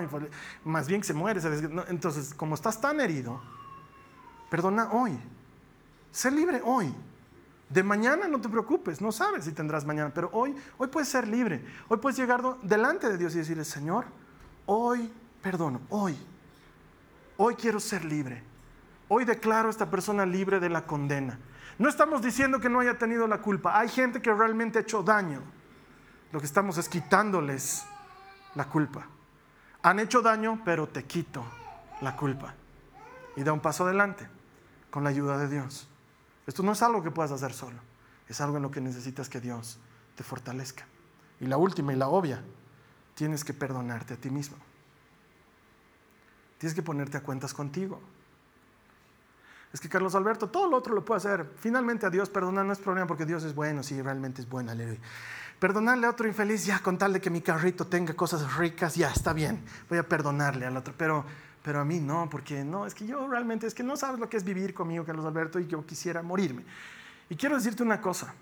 más bien se muere. Entonces, como estás tan herido, perdona hoy. Sé libre hoy. De mañana no te preocupes, no sabes si tendrás mañana, pero hoy, hoy puedes ser libre. Hoy puedes llegar delante de Dios y decirle, Señor, hoy perdono, hoy. Hoy quiero ser libre. Hoy declaro a esta persona libre de la condena. No estamos diciendo que no haya tenido la culpa. Hay gente que realmente ha hecho daño. Lo que estamos es quitándoles la culpa. Han hecho daño, pero te quito la culpa. Y da un paso adelante con la ayuda de Dios. Esto no es algo que puedas hacer solo, es algo en lo que necesitas que Dios te fortalezca. Y la última y la obvia, tienes que perdonarte a ti mismo. Tienes que ponerte a cuentas contigo. Es que Carlos Alberto, todo lo otro lo puede hacer. Finalmente a Dios perdonar no es problema porque Dios es bueno, sí, realmente es bueno, aleluya. Perdonarle a otro infeliz, ya con tal de que mi carrito tenga cosas ricas, ya está bien. Voy a perdonarle al otro. Pero pero a mí no, porque no, es que yo realmente, es que no sabes lo que es vivir conmigo, Carlos Alberto, y yo quisiera morirme. Y quiero decirte una cosa,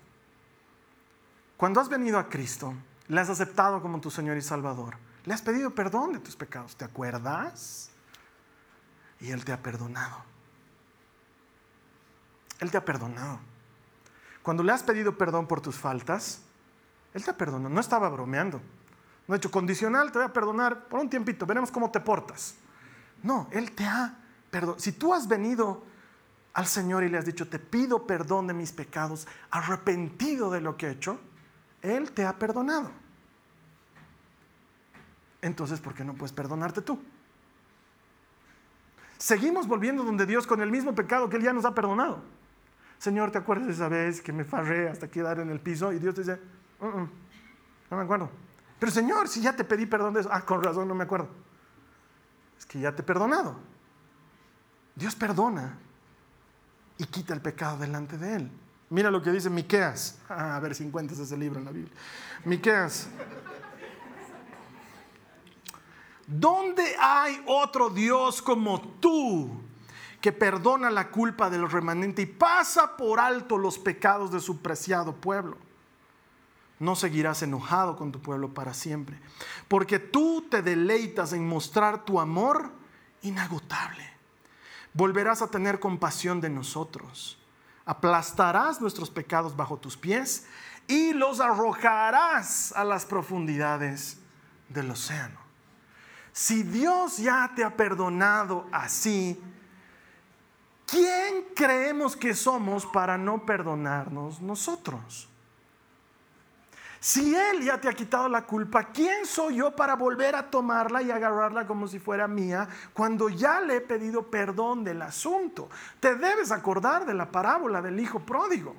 cuando has venido a Cristo, le has aceptado como tu Señor y Salvador, le has pedido perdón de tus pecados, ¿te acuerdas? Y Él te ha perdonado. Él te ha perdonado. Cuando le has pedido perdón por tus faltas, Él te ha perdonado. No estaba bromeando. No ha hecho condicional, te voy a perdonar por un tiempito, veremos cómo te portas. No, Él te ha perdonado. Si tú has venido al Señor y le has dicho, te pido perdón de mis pecados, arrepentido de lo que he hecho, Él te ha perdonado. Entonces, ¿por qué no puedes perdonarte tú? Seguimos volviendo donde Dios con el mismo pecado que Él ya nos ha perdonado. Señor, ¿te acuerdas de esa vez que me farré hasta quedar en el piso? Y Dios te dice, mm, mm, no me acuerdo. Pero Señor, si ya te pedí perdón de eso, ah, con razón no me acuerdo que ya te he perdonado. Dios perdona y quita el pecado delante de él. Mira lo que dice Miqueas. Ah, a ver si encuentras ese libro en la Biblia. Miqueas. ¿Dónde hay otro Dios como tú que perdona la culpa del remanente y pasa por alto los pecados de su preciado pueblo? No seguirás enojado con tu pueblo para siempre, porque tú te deleitas en mostrar tu amor inagotable. Volverás a tener compasión de nosotros, aplastarás nuestros pecados bajo tus pies y los arrojarás a las profundidades del océano. Si Dios ya te ha perdonado así, ¿quién creemos que somos para no perdonarnos nosotros? Si Él ya te ha quitado la culpa, ¿quién soy yo para volver a tomarla y agarrarla como si fuera mía cuando ya le he pedido perdón del asunto? Te debes acordar de la parábola del hijo pródigo.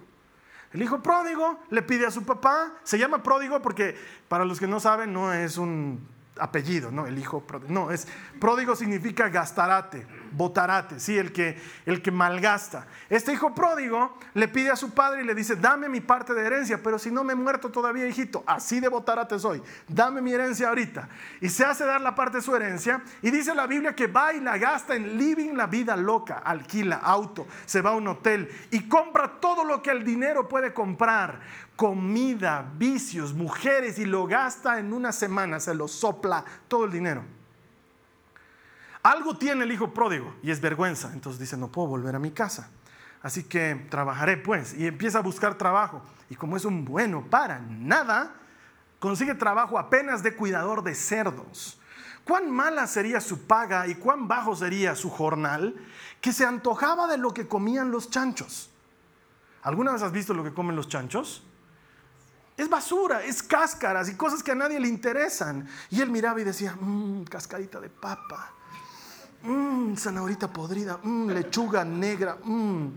El hijo pródigo le pide a su papá, se llama pródigo porque para los que no saben no es un apellido, no, el hijo pródigo. No, es pródigo significa gastarate, botarate, sí, el que, el que malgasta. Este hijo pródigo le pide a su padre y le dice, dame mi parte de herencia, pero si no me he muerto todavía, hijito, así de botarate soy, dame mi herencia ahorita. Y se hace dar la parte de su herencia y dice la Biblia que va y la gasta en living la vida loca, alquila auto, se va a un hotel y compra todo lo que el dinero puede comprar comida, vicios, mujeres y lo gasta en una semana, se lo sopla todo el dinero. Algo tiene el hijo pródigo y es vergüenza, entonces dice, no puedo volver a mi casa. Así que trabajaré pues y empieza a buscar trabajo. Y como es un bueno para nada, consigue trabajo apenas de cuidador de cerdos. Cuán mala sería su paga y cuán bajo sería su jornal que se antojaba de lo que comían los chanchos. ¿Alguna vez has visto lo que comen los chanchos? Es basura, es cáscaras y cosas que a nadie le interesan. Y él miraba y decía, mmm, cascarita de papa, mmm, zanahorita podrida, mmm, lechuga negra, mmm.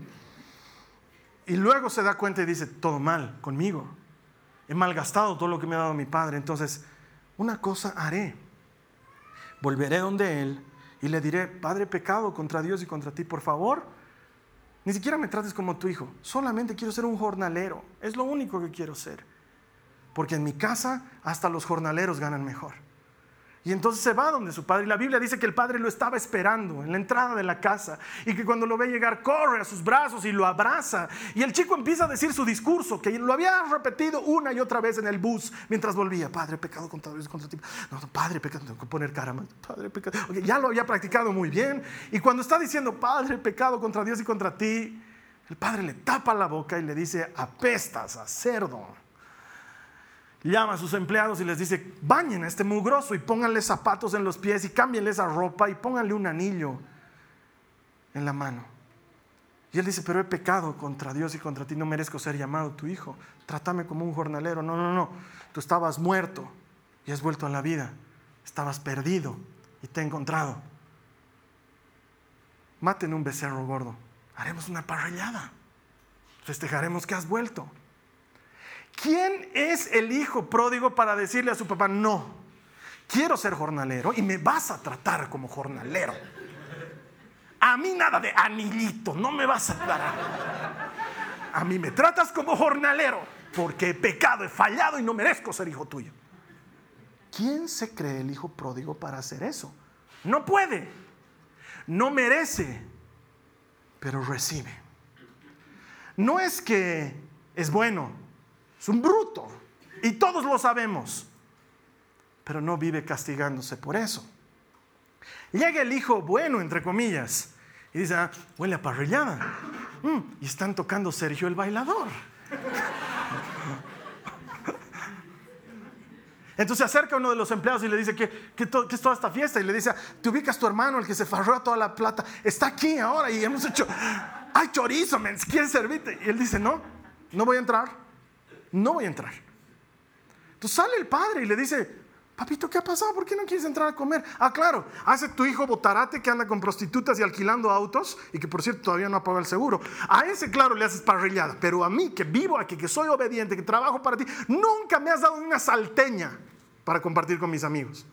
Y luego se da cuenta y dice, todo mal conmigo. He malgastado todo lo que me ha dado mi padre. Entonces, una cosa haré. Volveré donde él y le diré, Padre, pecado contra Dios y contra ti, por favor. Ni siquiera me trates como tu hijo. Solamente quiero ser un jornalero. Es lo único que quiero ser porque en mi casa hasta los jornaleros ganan mejor. Y entonces se va donde su padre. Y la Biblia dice que el padre lo estaba esperando en la entrada de la casa. Y que cuando lo ve llegar, corre a sus brazos y lo abraza. Y el chico empieza a decir su discurso, que lo había repetido una y otra vez en el bus mientras volvía. Padre, pecado contra Dios y contra ti. No, padre, pecado, tengo que poner cara Padre, pecado. ya lo había practicado muy bien. Y cuando está diciendo, Padre, pecado contra Dios y contra ti, el padre le tapa la boca y le dice, apestas a cerdo llama a sus empleados y les dice, bañen a este mugroso y pónganle zapatos en los pies y cámbienle esa ropa y pónganle un anillo en la mano. Y él dice, pero he pecado contra Dios y contra ti, no merezco ser llamado tu hijo. Trátame como un jornalero. No, no, no. Tú estabas muerto y has vuelto a la vida. Estabas perdido y te he encontrado. Maten un becerro gordo. Haremos una parrillada. Festejaremos que has vuelto. ¿Quién es el hijo pródigo para decirle a su papá, no, quiero ser jornalero y me vas a tratar como jornalero? A mí nada de anillito, no me vas a dar. A mí me tratas como jornalero porque he pecado, he fallado y no merezco ser hijo tuyo. ¿Quién se cree el hijo pródigo para hacer eso? No puede, no merece, pero recibe. No es que es bueno, es un bruto. Y todos lo sabemos. Pero no vive castigándose por eso. Llega el hijo bueno, entre comillas, y dice, ah, huele a parrillada. Mm, y están tocando Sergio el bailador. Entonces se acerca uno de los empleados y le dice que, que, es toda esta fiesta. Y le dice, te ubicas tu hermano, el que se farró toda la plata, está aquí ahora y hemos hecho, hay chorizo, men, ¿quieres servirte? Y él dice, no, no voy a entrar no voy a entrar. Entonces sale el padre y le dice, papito, ¿qué ha pasado? ¿Por qué no quieres entrar a comer? Ah, claro, hace tu hijo botarate que anda con prostitutas y alquilando autos y que por cierto todavía no ha pagado el seguro. A ese, claro, le haces parrillada, pero a mí que vivo aquí, que soy obediente, que trabajo para ti, nunca me has dado una salteña para compartir con mis amigos.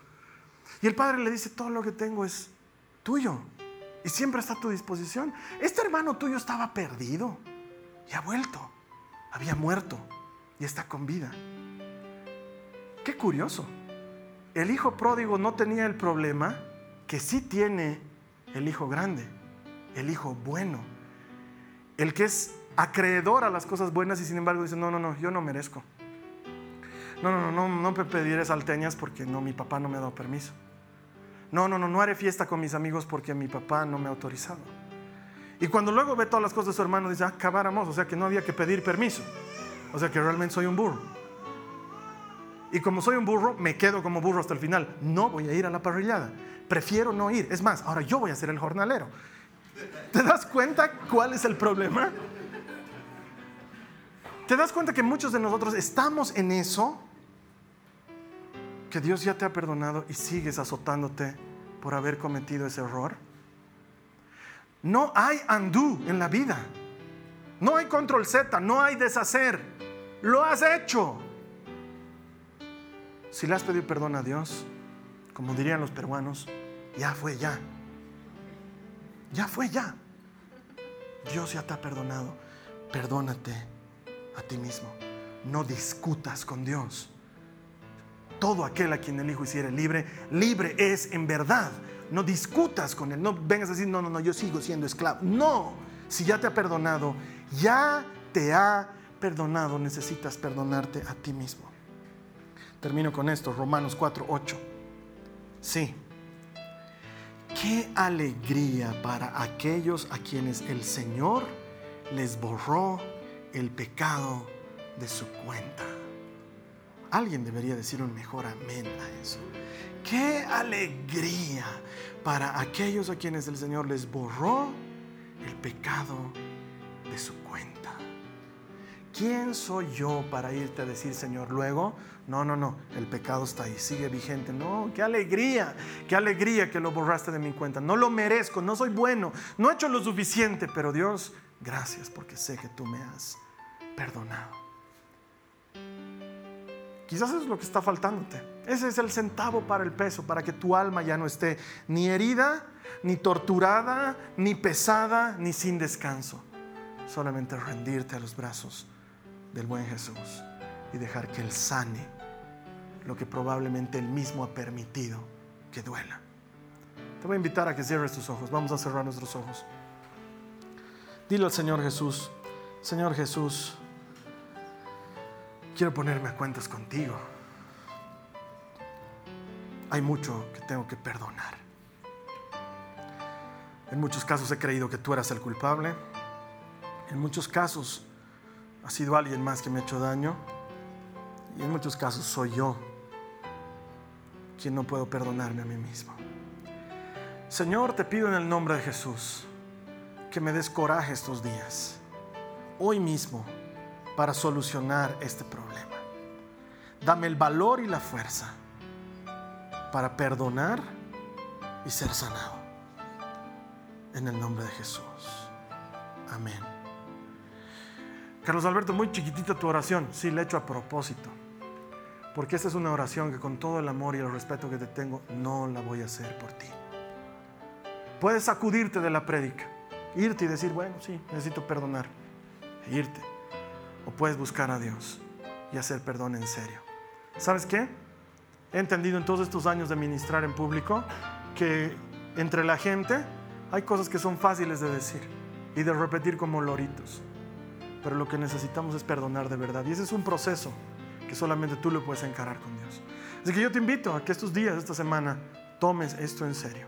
Y el padre le dice, todo lo que tengo es tuyo y siempre está a tu disposición. Este hermano tuyo estaba perdido y ha vuelto, había muerto y está con vida. Qué curioso. El hijo pródigo no tenía el problema que sí tiene el hijo grande, el hijo bueno, el que es acreedor a las cosas buenas y sin embargo dice, no, no, no, yo no merezco. No, no, no, no, no pediré salteñas porque no, mi papá no me ha dado permiso. No, no, no, no haré fiesta con mis amigos porque mi papá no me ha autorizado. Y cuando luego ve todas las cosas de su hermano, dice, ah, cabáramos, o sea que no había que pedir permiso. O sea que realmente soy un burro. Y como soy un burro, me quedo como burro hasta el final. No voy a ir a la parrillada. Prefiero no ir. Es más, ahora yo voy a ser el jornalero. ¿Te das cuenta cuál es el problema? ¿Te das cuenta que muchos de nosotros estamos en eso? Que Dios ya te ha perdonado y sigues azotándote por haber cometido ese error. No hay undo en la vida. No hay control Z, no hay deshacer lo has hecho. Si le has pedido perdón a Dios, como dirían los peruanos, ya fue ya. Ya fue ya. Dios ya te ha perdonado. Perdónate a ti mismo. No discutas con Dios. Todo aquel a quien el Hijo hiciera libre, libre es en verdad. No discutas con Él. No vengas a decir, no, no, no, yo sigo siendo esclavo. No, si ya te ha perdonado, ya te ha perdonado, necesitas perdonarte a ti mismo. Termino con esto, Romanos 4, 8. Sí. Qué alegría para aquellos a quienes el Señor les borró el pecado de su cuenta. Alguien debería decir un mejor amén a eso. Qué alegría para aquellos a quienes el Señor les borró el pecado de su cuenta. ¿Quién soy yo para irte a decir, Señor, luego? No, no, no, el pecado está ahí, sigue vigente. No, qué alegría, qué alegría que lo borraste de mi cuenta. No lo merezco, no soy bueno, no he hecho lo suficiente, pero Dios, gracias porque sé que tú me has perdonado. Quizás eso es lo que está faltándote. Ese es el centavo para el peso, para que tu alma ya no esté ni herida, ni torturada, ni pesada, ni sin descanso. Solamente rendirte a los brazos del buen Jesús y dejar que Él sane lo que probablemente Él mismo ha permitido que duela. Te voy a invitar a que cierres tus ojos. Vamos a cerrar nuestros ojos. Dile al Señor Jesús, Señor Jesús, quiero ponerme a cuentas contigo. Hay mucho que tengo que perdonar. En muchos casos he creído que tú eras el culpable. En muchos casos ha sido alguien más que me ha hecho daño. Y en muchos casos soy yo quien no puedo perdonarme a mí mismo. Señor, te pido en el nombre de Jesús que me des coraje estos días, hoy mismo, para solucionar este problema. Dame el valor y la fuerza para perdonar y ser sanado. En el nombre de Jesús. Amén. Carlos Alberto, muy chiquitita tu oración. Sí, la he hecho a propósito. Porque esta es una oración que con todo el amor y el respeto que te tengo, no la voy a hacer por ti. Puedes sacudirte de la prédica, irte y decir, bueno, sí, necesito perdonar, e irte. O puedes buscar a Dios y hacer perdón en serio. ¿Sabes qué? He entendido en todos estos años de ministrar en público que entre la gente hay cosas que son fáciles de decir y de repetir como loritos. Pero lo que necesitamos es perdonar de verdad. Y ese es un proceso que solamente tú lo puedes encarar con Dios. Así que yo te invito a que estos días, esta semana, tomes esto en serio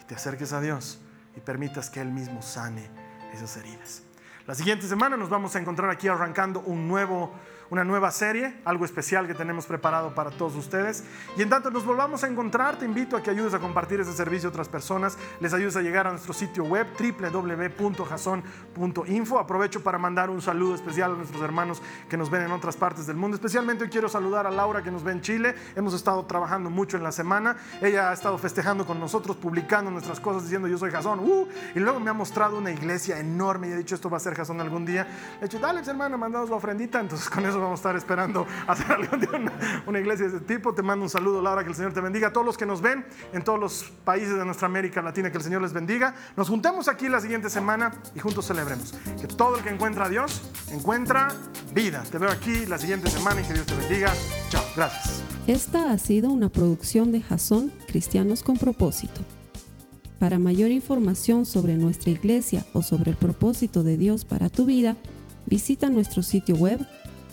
y te acerques a Dios y permitas que Él mismo sane esas heridas. La siguiente semana nos vamos a encontrar aquí arrancando un nuevo una nueva serie, algo especial que tenemos preparado para todos ustedes. Y en tanto nos volvamos a encontrar, te invito a que ayudes a compartir ese servicio a otras personas, les ayudes a llegar a nuestro sitio web www.jason.info. Aprovecho para mandar un saludo especial a nuestros hermanos que nos ven en otras partes del mundo. Especialmente hoy quiero saludar a Laura que nos ve en Chile. Hemos estado trabajando mucho en la semana. Ella ha estado festejando con nosotros, publicando nuestras cosas, diciendo yo soy Jason. Uh, y luego me ha mostrado una iglesia enorme y ha dicho esto va a ser Jason algún día. Le he dicho, dale hermano, mandanos la ofrendita. Entonces con eso vamos a estar esperando hacer algún día una, iglesia de ese tipo. Te mando un saludo, Laura, que el Señor te bendiga. A todos los que nos ven en todos los países de nuestra América Latina, que el Señor les bendiga. Nos juntemos aquí la siguiente semana y juntos celebremos. Que todo el que encuentra a Dios encuentra vida. Te veo aquí la siguiente semana y que Dios te bendiga. Chao, gracias. Esta ha sido una producción de Jason Cristianos con propósito. Para mayor información sobre nuestra iglesia o sobre el propósito de Dios para tu vida, visita nuestro sitio web